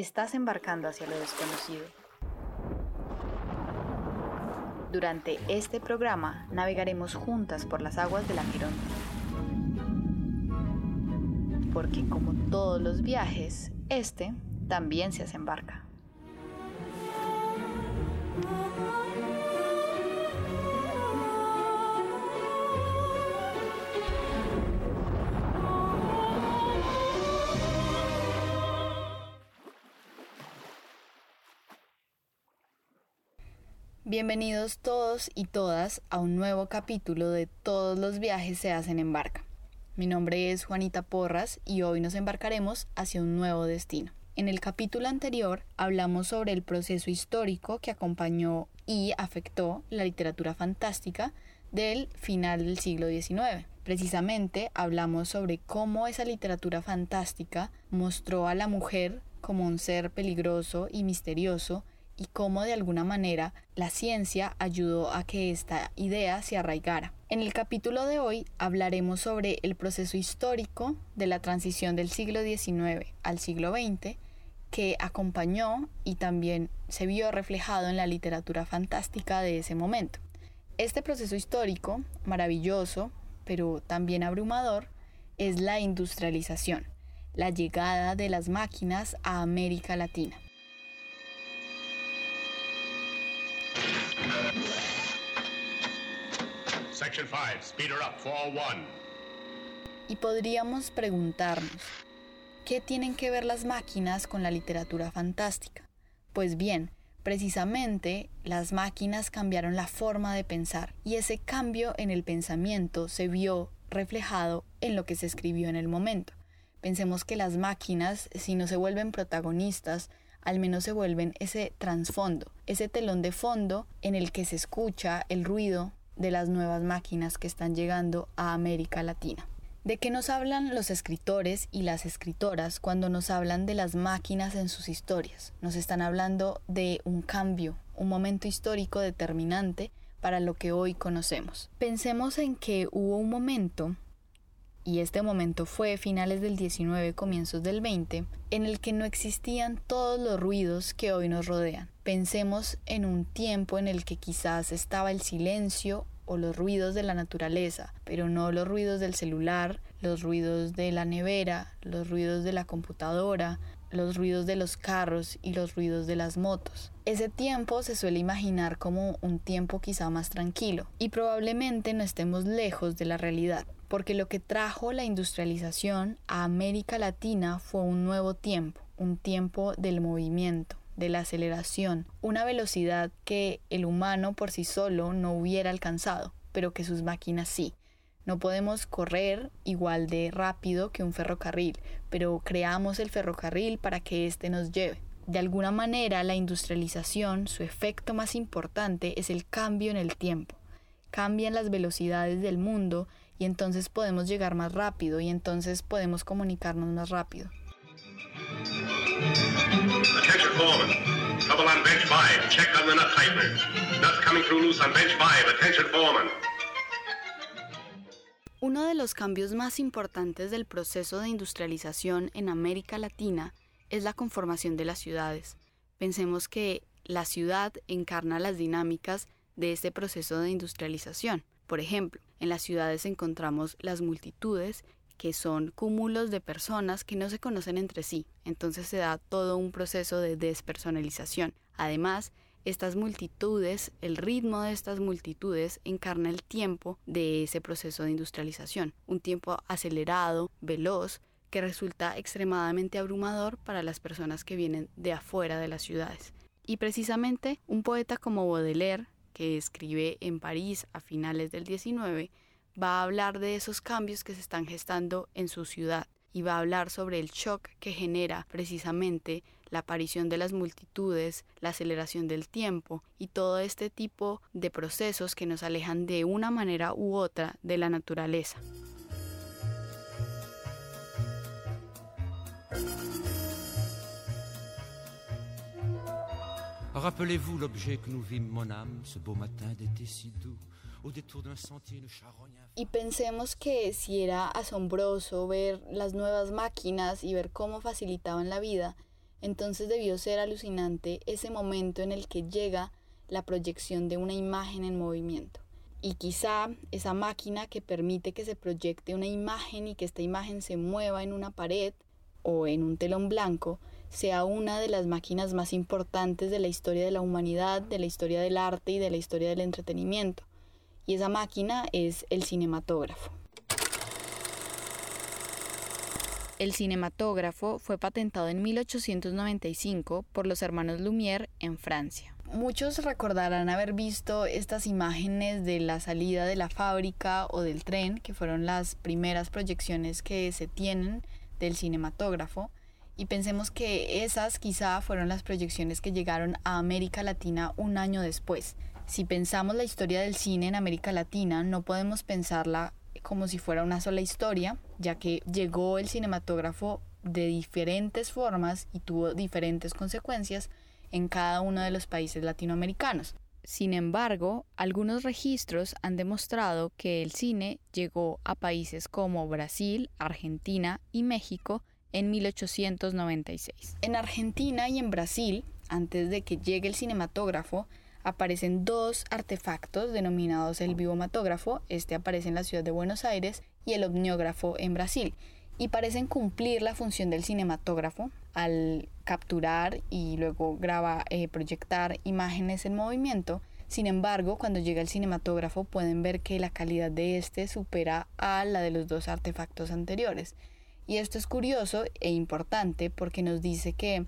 Estás embarcando hacia lo desconocido. Durante este programa navegaremos juntas por las aguas del Aqueronte. Porque como todos los viajes, este también se hace Bienvenidos todos y todas a un nuevo capítulo de Todos los viajes se hacen en barca. Mi nombre es Juanita Porras y hoy nos embarcaremos hacia un nuevo destino. En el capítulo anterior hablamos sobre el proceso histórico que acompañó y afectó la literatura fantástica del final del siglo XIX. Precisamente hablamos sobre cómo esa literatura fantástica mostró a la mujer como un ser peligroso y misterioso y cómo de alguna manera la ciencia ayudó a que esta idea se arraigara. En el capítulo de hoy hablaremos sobre el proceso histórico de la transición del siglo XIX al siglo XX que acompañó y también se vio reflejado en la literatura fantástica de ese momento. Este proceso histórico, maravilloso, pero también abrumador, es la industrialización, la llegada de las máquinas a América Latina. Y podríamos preguntarnos, ¿qué tienen que ver las máquinas con la literatura fantástica? Pues bien, precisamente las máquinas cambiaron la forma de pensar y ese cambio en el pensamiento se vio reflejado en lo que se escribió en el momento. Pensemos que las máquinas, si no se vuelven protagonistas, al menos se vuelven ese trasfondo, ese telón de fondo en el que se escucha el ruido de las nuevas máquinas que están llegando a América Latina. ¿De qué nos hablan los escritores y las escritoras cuando nos hablan de las máquinas en sus historias? Nos están hablando de un cambio, un momento histórico determinante para lo que hoy conocemos. Pensemos en que hubo un momento y este momento fue finales del 19, comienzos del 20, en el que no existían todos los ruidos que hoy nos rodean. Pensemos en un tiempo en el que quizás estaba el silencio o los ruidos de la naturaleza, pero no los ruidos del celular, los ruidos de la nevera, los ruidos de la computadora, los ruidos de los carros y los ruidos de las motos. Ese tiempo se suele imaginar como un tiempo quizá más tranquilo y probablemente no estemos lejos de la realidad porque lo que trajo la industrialización a América Latina fue un nuevo tiempo, un tiempo del movimiento, de la aceleración, una velocidad que el humano por sí solo no hubiera alcanzado, pero que sus máquinas sí. No podemos correr igual de rápido que un ferrocarril, pero creamos el ferrocarril para que éste nos lleve. De alguna manera, la industrialización, su efecto más importante es el cambio en el tiempo. Cambian las velocidades del mundo y entonces podemos llegar más rápido y entonces podemos comunicarnos más rápido. Uno de los cambios más importantes del proceso de industrialización en América Latina es la conformación de las ciudades. Pensemos que la ciudad encarna las dinámicas de este proceso de industrialización. Por ejemplo, en las ciudades encontramos las multitudes, que son cúmulos de personas que no se conocen entre sí. Entonces se da todo un proceso de despersonalización. Además, estas multitudes, el ritmo de estas multitudes encarna el tiempo de ese proceso de industrialización. Un tiempo acelerado, veloz, que resulta extremadamente abrumador para las personas que vienen de afuera de las ciudades. Y precisamente un poeta como Baudelaire que escribe en París a finales del 19, va a hablar de esos cambios que se están gestando en su ciudad y va a hablar sobre el shock que genera precisamente la aparición de las multitudes, la aceleración del tiempo y todo este tipo de procesos que nos alejan de una manera u otra de la naturaleza. Rappelez-vous l'objet que nous vîmes, mon âme, ce beau matin d'été si doux. Y pensemos que si era asombroso ver las nuevas máquinas y ver cómo facilitaban la vida, Entonces debió ser alucinante ese momento en el que llega la proyección de una imagen en movimiento. Y quizá esa máquina que permite que se proyecte una imagen y que esta imagen se mueva en una pared o en un telón blanco sea una de las máquinas más importantes de la historia de la humanidad, de la historia del arte y de la historia del entretenimiento. Y esa máquina es el cinematógrafo. El cinematógrafo fue patentado en 1895 por los hermanos Lumière en Francia. Muchos recordarán haber visto estas imágenes de la salida de la fábrica o del tren, que fueron las primeras proyecciones que se tienen del cinematógrafo, y pensemos que esas quizá fueron las proyecciones que llegaron a América Latina un año después. Si pensamos la historia del cine en América Latina, no podemos pensarla como si fuera una sola historia, ya que llegó el cinematógrafo de diferentes formas y tuvo diferentes consecuencias en cada uno de los países latinoamericanos. Sin embargo, algunos registros han demostrado que el cine llegó a países como Brasil, Argentina y México en 1896. En Argentina y en Brasil, antes de que llegue el cinematógrafo, aparecen dos artefactos denominados el bivomatógrafo, este aparece en la ciudad de Buenos Aires, y el omniógrafo en Brasil, y parecen cumplir la función del cinematógrafo al capturar y luego grabar, eh, proyectar imágenes en movimiento. Sin embargo, cuando llega el cinematógrafo pueden ver que la calidad de este supera a la de los dos artefactos anteriores. Y esto es curioso e importante porque nos dice que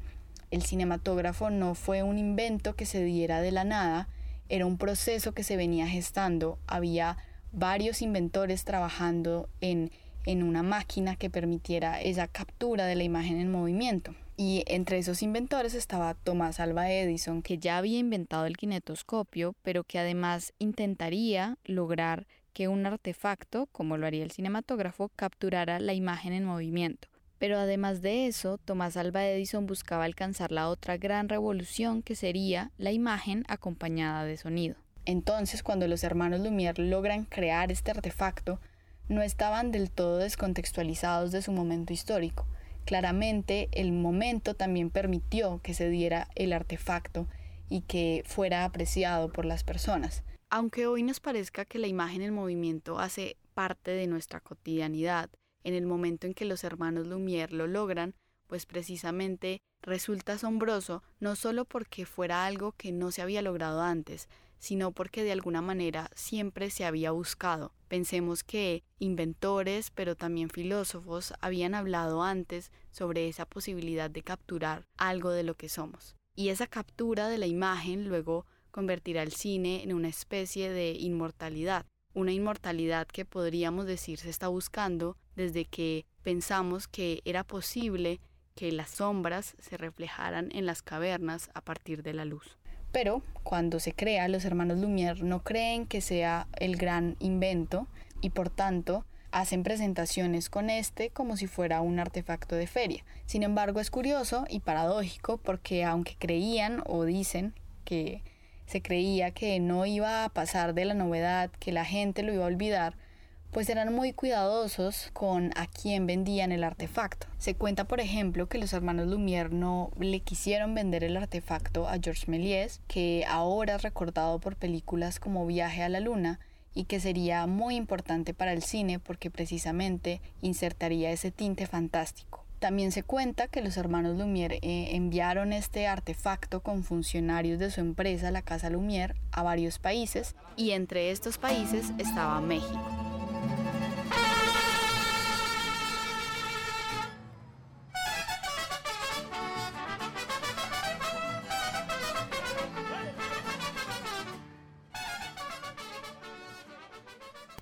el cinematógrafo no fue un invento que se diera de la nada, era un proceso que se venía gestando, había varios inventores trabajando en, en una máquina que permitiera esa captura de la imagen en movimiento. Y entre esos inventores estaba Thomas Alva Edison, que ya había inventado el kinetoscopio, pero que además intentaría lograr que un artefacto, como lo haría el cinematógrafo, capturara la imagen en movimiento. Pero además de eso, Tomás Alva Edison buscaba alcanzar la otra gran revolución que sería la imagen acompañada de sonido. Entonces, cuando los hermanos Lumière logran crear este artefacto, no estaban del todo descontextualizados de su momento histórico. Claramente, el momento también permitió que se diera el artefacto y que fuera apreciado por las personas. Aunque hoy nos parezca que la imagen en movimiento hace parte de nuestra cotidianidad, en el momento en que los hermanos Lumière lo logran, pues precisamente resulta asombroso no solo porque fuera algo que no se había logrado antes, sino porque de alguna manera siempre se había buscado. Pensemos que inventores, pero también filósofos, habían hablado antes sobre esa posibilidad de capturar algo de lo que somos. Y esa captura de la imagen luego convertirá el cine en una especie de inmortalidad, una inmortalidad que podríamos decir se está buscando desde que pensamos que era posible que las sombras se reflejaran en las cavernas a partir de la luz. Pero cuando se crea, los hermanos Lumière no creen que sea el gran invento y por tanto hacen presentaciones con este como si fuera un artefacto de feria. Sin embargo, es curioso y paradójico porque aunque creían o dicen que se creía que no iba a pasar de la novedad, que la gente lo iba a olvidar, pues eran muy cuidadosos con a quién vendían el artefacto. Se cuenta, por ejemplo, que los hermanos Lumière no le quisieron vender el artefacto a Georges Méliès, que ahora es recordado por películas como Viaje a la Luna, y que sería muy importante para el cine porque precisamente insertaría ese tinte fantástico. También se cuenta que los hermanos Lumière eh, enviaron este artefacto con funcionarios de su empresa, la Casa Lumière, a varios países y entre estos países estaba México.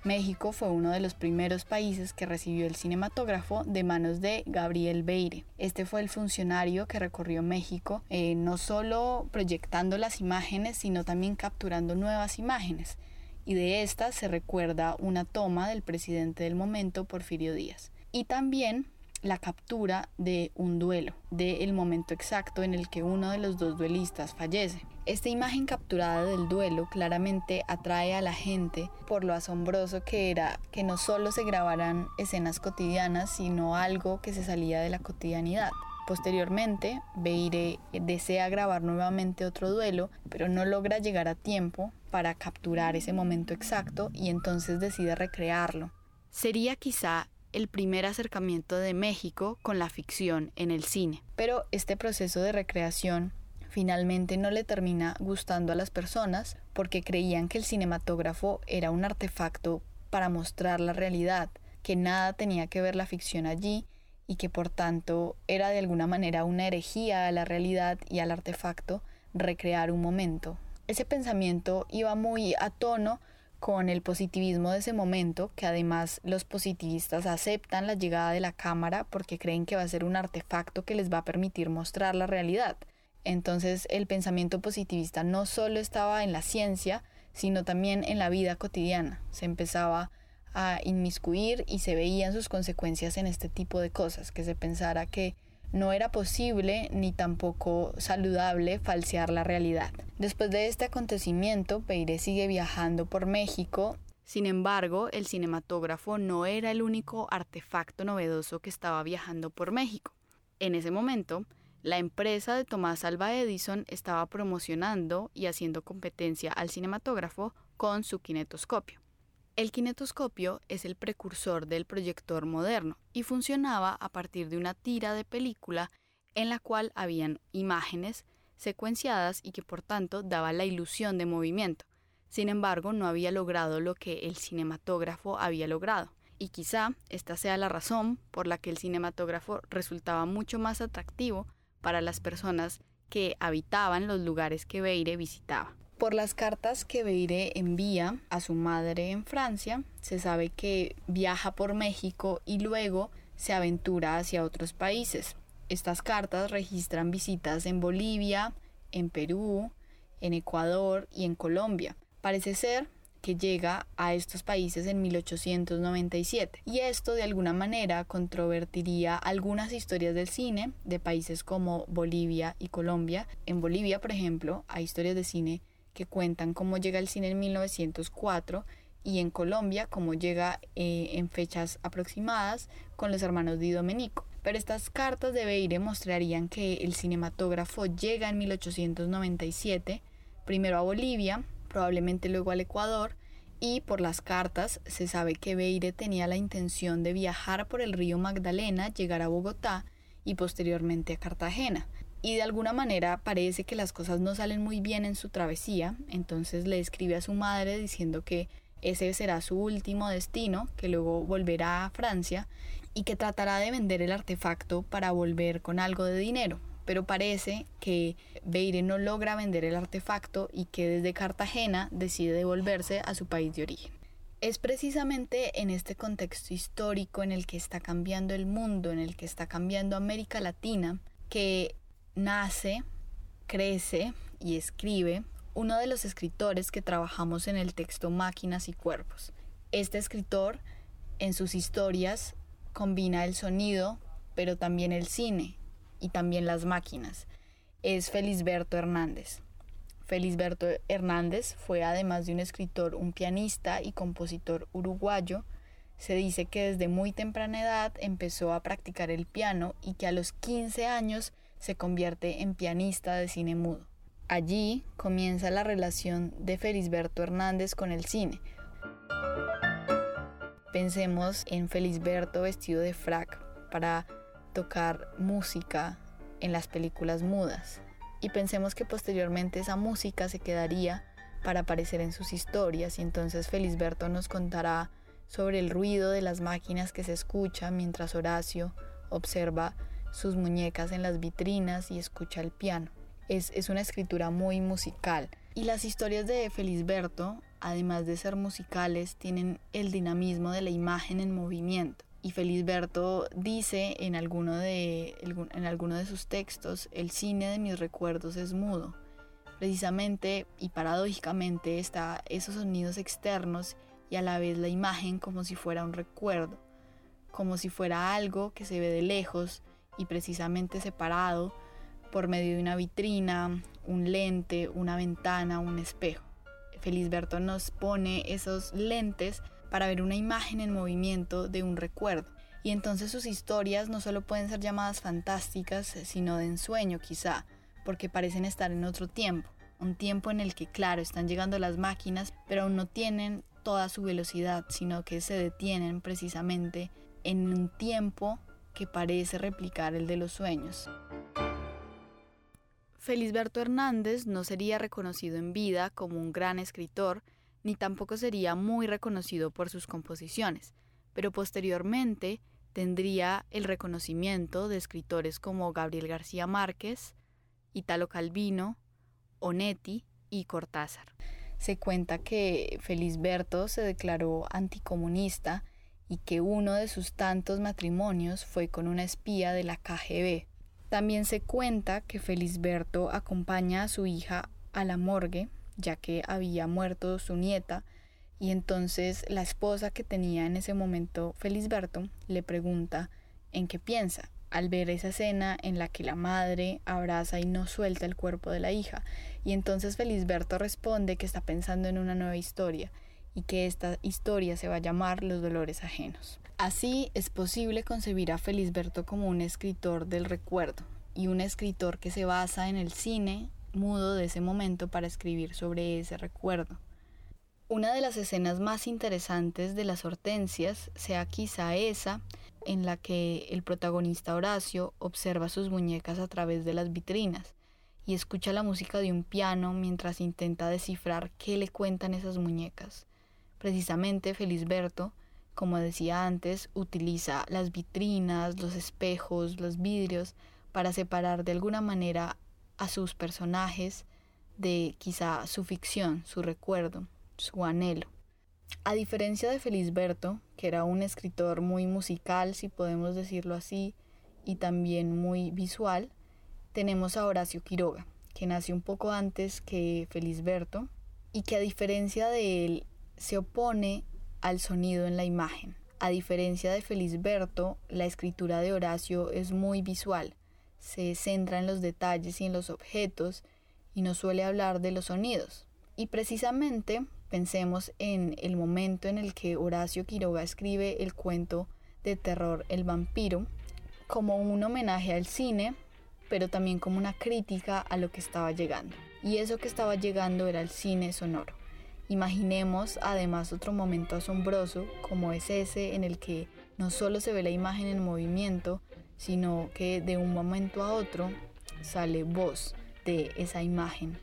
México fue uno de los primeros países que recibió el cinematógrafo de manos de Gabriel Beire. Este fue el funcionario que recorrió México, eh, no solo proyectando las imágenes, sino también capturando nuevas imágenes. Y de estas se recuerda una toma del presidente del momento, Porfirio Díaz. Y también la captura de un duelo, del momento exacto en el que uno de los dos duelistas fallece. Esta imagen capturada del duelo claramente atrae a la gente por lo asombroso que era que no solo se grabaran escenas cotidianas, sino algo que se salía de la cotidianidad Posteriormente, Beire desea grabar nuevamente otro duelo, pero no logra llegar a tiempo para capturar ese momento exacto y entonces decide recrearlo. Sería quizá el primer acercamiento de México con la ficción en el cine, pero este proceso de recreación finalmente no le termina gustando a las personas porque creían que el cinematógrafo era un artefacto para mostrar la realidad, que nada tenía que ver la ficción allí y que por tanto era de alguna manera una herejía a la realidad y al artefacto recrear un momento. Ese pensamiento iba muy a tono con el positivismo de ese momento, que además los positivistas aceptan la llegada de la cámara porque creen que va a ser un artefacto que les va a permitir mostrar la realidad. Entonces el pensamiento positivista no solo estaba en la ciencia, sino también en la vida cotidiana. Se empezaba a inmiscuir y se veían sus consecuencias en este tipo de cosas, que se pensara que no era posible ni tampoco saludable falsear la realidad. Después de este acontecimiento, Peire sigue viajando por México. Sin embargo, el cinematógrafo no era el único artefacto novedoso que estaba viajando por México. En ese momento, la empresa de Tomás Alva Edison estaba promocionando y haciendo competencia al cinematógrafo con su kinetoscopio. El kinetoscopio es el precursor del proyector moderno y funcionaba a partir de una tira de película en la cual habían imágenes secuenciadas y que por tanto daba la ilusión de movimiento. Sin embargo, no había logrado lo que el cinematógrafo había logrado. Y quizá esta sea la razón por la que el cinematógrafo resultaba mucho más atractivo para las personas que habitaban los lugares que Beire visitaba. Por las cartas que Beire envía a su madre en Francia, se sabe que viaja por México y luego se aventura hacia otros países. Estas cartas registran visitas en Bolivia, en Perú, en Ecuador y en Colombia. Parece ser que llega a estos países en 1897 y esto de alguna manera controvertiría algunas historias del cine de países como Bolivia y Colombia. En Bolivia, por ejemplo, hay historias de cine que cuentan cómo llega el cine en 1904 y en Colombia cómo llega eh, en fechas aproximadas con los hermanos Di Domenico. Pero estas cartas de Beire mostrarían que el cinematógrafo llega en 1897, primero a Bolivia, probablemente luego al Ecuador, y por las cartas se sabe que Beire tenía la intención de viajar por el río Magdalena, llegar a Bogotá y posteriormente a Cartagena y de alguna manera parece que las cosas no salen muy bien en su travesía, entonces le escribe a su madre diciendo que ese será su último destino, que luego volverá a Francia y que tratará de vender el artefacto para volver con algo de dinero. Pero parece que Beire no logra vender el artefacto y que desde Cartagena decide devolverse a su país de origen. Es precisamente en este contexto histórico en el que está cambiando el mundo, en el que está cambiando América Latina, que nace, crece y escribe uno de los escritores que trabajamos en el texto Máquinas y Cuerpos. Este escritor en sus historias combina el sonido, pero también el cine y también las máquinas. Es Felisberto Hernández. Felisberto Hernández fue además de un escritor, un pianista y compositor uruguayo. Se dice que desde muy temprana edad empezó a practicar el piano y que a los 15 años se convierte en pianista de cine mudo. Allí comienza la relación de Felisberto Hernández con el cine. Pensemos en Felisberto vestido de frac para tocar música en las películas mudas. Y pensemos que posteriormente esa música se quedaría para aparecer en sus historias y entonces Felisberto nos contará sobre el ruido de las máquinas que se escucha mientras Horacio observa sus muñecas en las vitrinas y escucha el piano. Es, es una escritura muy musical. Y las historias de Felisberto, además de ser musicales, tienen el dinamismo de la imagen en movimiento. Y Felisberto dice en alguno de, en alguno de sus textos, el cine de mis recuerdos es mudo. Precisamente y paradójicamente está esos sonidos externos y a la vez la imagen como si fuera un recuerdo, como si fuera algo que se ve de lejos y precisamente separado por medio de una vitrina, un lente, una ventana, un espejo. Felisberto nos pone esos lentes para ver una imagen en movimiento de un recuerdo. y entonces sus historias no solo pueden ser llamadas fantásticas, sino de ensueño quizá, porque parecen estar en otro tiempo, un tiempo en el que claro están llegando las máquinas, pero aún no tienen toda su velocidad, sino que se detienen precisamente en un tiempo que parece replicar el de los sueños. Felisberto Hernández no sería reconocido en vida como un gran escritor, ni tampoco sería muy reconocido por sus composiciones, pero posteriormente tendría el reconocimiento de escritores como Gabriel García Márquez, Italo Calvino, Onetti y Cortázar. Se cuenta que Felisberto se declaró anticomunista y que uno de sus tantos matrimonios fue con una espía de la KGB, también se cuenta que Felisberto acompaña a su hija a la morgue, ya que había muerto su nieta, y entonces la esposa que tenía en ese momento Felisberto le pregunta en qué piensa al ver esa escena en la que la madre abraza y no suelta el cuerpo de la hija. Y entonces Felisberto responde que está pensando en una nueva historia y que esta historia se va a llamar Los dolores ajenos. Así es posible concebir a Felisberto como un escritor del recuerdo y un escritor que se basa en el cine mudo de ese momento para escribir sobre ese recuerdo. Una de las escenas más interesantes de las hortensias sea quizá esa en la que el protagonista Horacio observa sus muñecas a través de las vitrinas y escucha la música de un piano mientras intenta descifrar qué le cuentan esas muñecas. Precisamente Felisberto como decía antes, utiliza las vitrinas, los espejos, los vidrios para separar de alguna manera a sus personajes de quizá su ficción, su recuerdo, su anhelo. A diferencia de Felisberto, que era un escritor muy musical, si podemos decirlo así, y también muy visual, tenemos a Horacio Quiroga, que nació un poco antes que Felisberto y que a diferencia de él se opone al sonido en la imagen. A diferencia de Felisberto, la escritura de Horacio es muy visual, se centra en los detalles y en los objetos y no suele hablar de los sonidos. Y precisamente pensemos en el momento en el que Horacio Quiroga escribe el cuento de terror El vampiro como un homenaje al cine, pero también como una crítica a lo que estaba llegando. Y eso que estaba llegando era el cine sonoro. Imaginemos además otro momento asombroso como es ese en el que no solo se ve la imagen en movimiento, sino que de un momento a otro sale voz de esa imagen.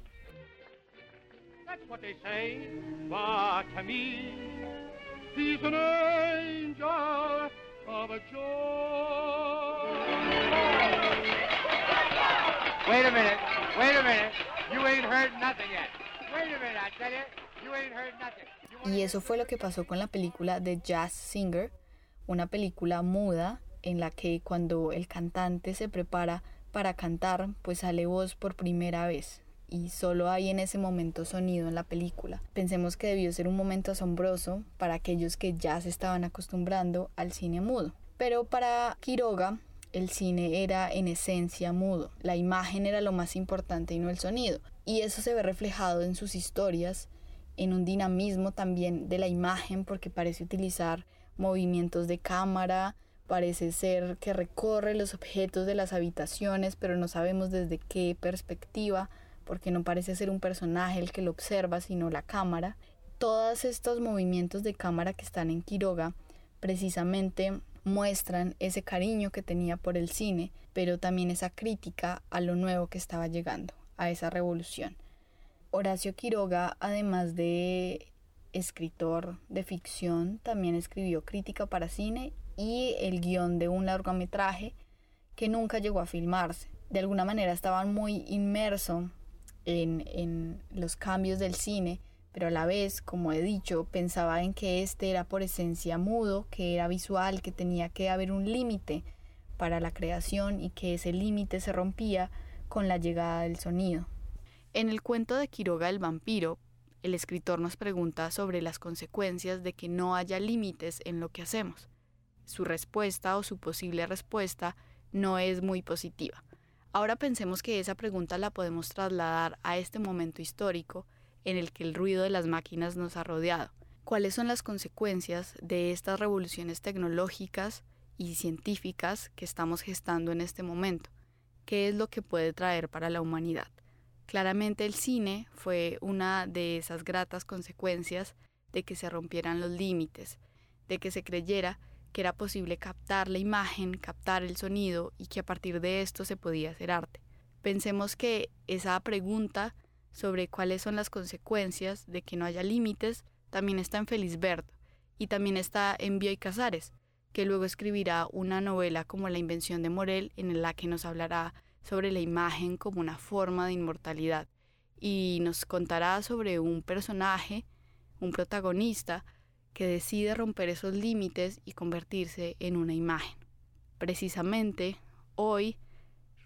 Wait a minute, wait a minute, you ain't heard nothing yet. Wait a minute, I tell you. Y eso fue lo que pasó con la película The Jazz Singer, una película muda en la que cuando el cantante se prepara para cantar, pues sale voz por primera vez y solo hay en ese momento sonido en la película. Pensemos que debió ser un momento asombroso para aquellos que ya se estaban acostumbrando al cine mudo. Pero para Quiroga el cine era en esencia mudo, la imagen era lo más importante y no el sonido. Y eso se ve reflejado en sus historias en un dinamismo también de la imagen porque parece utilizar movimientos de cámara, parece ser que recorre los objetos de las habitaciones, pero no sabemos desde qué perspectiva, porque no parece ser un personaje el que lo observa, sino la cámara. Todos estos movimientos de cámara que están en Quiroga precisamente muestran ese cariño que tenía por el cine, pero también esa crítica a lo nuevo que estaba llegando, a esa revolución. Horacio Quiroga, además de escritor de ficción, también escribió crítica para cine y el guion de un largometraje que nunca llegó a filmarse. De alguna manera estaba muy inmerso en, en los cambios del cine, pero a la vez, como he dicho, pensaba en que este era por esencia mudo, que era visual, que tenía que haber un límite para la creación y que ese límite se rompía con la llegada del sonido. En el cuento de Quiroga el vampiro, el escritor nos pregunta sobre las consecuencias de que no haya límites en lo que hacemos. Su respuesta o su posible respuesta no es muy positiva. Ahora pensemos que esa pregunta la podemos trasladar a este momento histórico en el que el ruido de las máquinas nos ha rodeado. ¿Cuáles son las consecuencias de estas revoluciones tecnológicas y científicas que estamos gestando en este momento. ¿Qué es lo que puede traer para la humanidad? Claramente el cine fue una de esas gratas consecuencias de que se rompieran los límites, de que se creyera que era posible captar la imagen, captar el sonido y que a partir de esto se podía hacer arte. Pensemos que esa pregunta sobre cuáles son las consecuencias de que no haya límites también está en Felisberto y también está en Bioy Casares, que luego escribirá una novela como La invención de Morel en la que nos hablará sobre la imagen como una forma de inmortalidad y nos contará sobre un personaje, un protagonista, que decide romper esos límites y convertirse en una imagen. Precisamente hoy,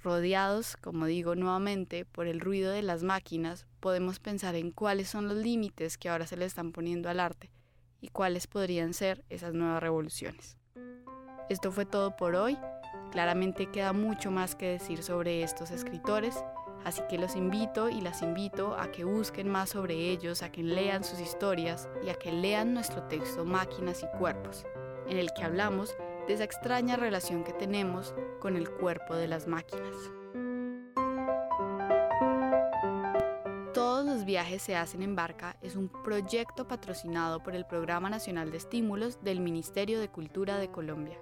rodeados, como digo nuevamente, por el ruido de las máquinas, podemos pensar en cuáles son los límites que ahora se le están poniendo al arte y cuáles podrían ser esas nuevas revoluciones. Esto fue todo por hoy. Claramente queda mucho más que decir sobre estos escritores, así que los invito y las invito a que busquen más sobre ellos, a que lean sus historias y a que lean nuestro texto Máquinas y Cuerpos, en el que hablamos de esa extraña relación que tenemos con el cuerpo de las máquinas. Todos los viajes se hacen en barca es un proyecto patrocinado por el Programa Nacional de Estímulos del Ministerio de Cultura de Colombia.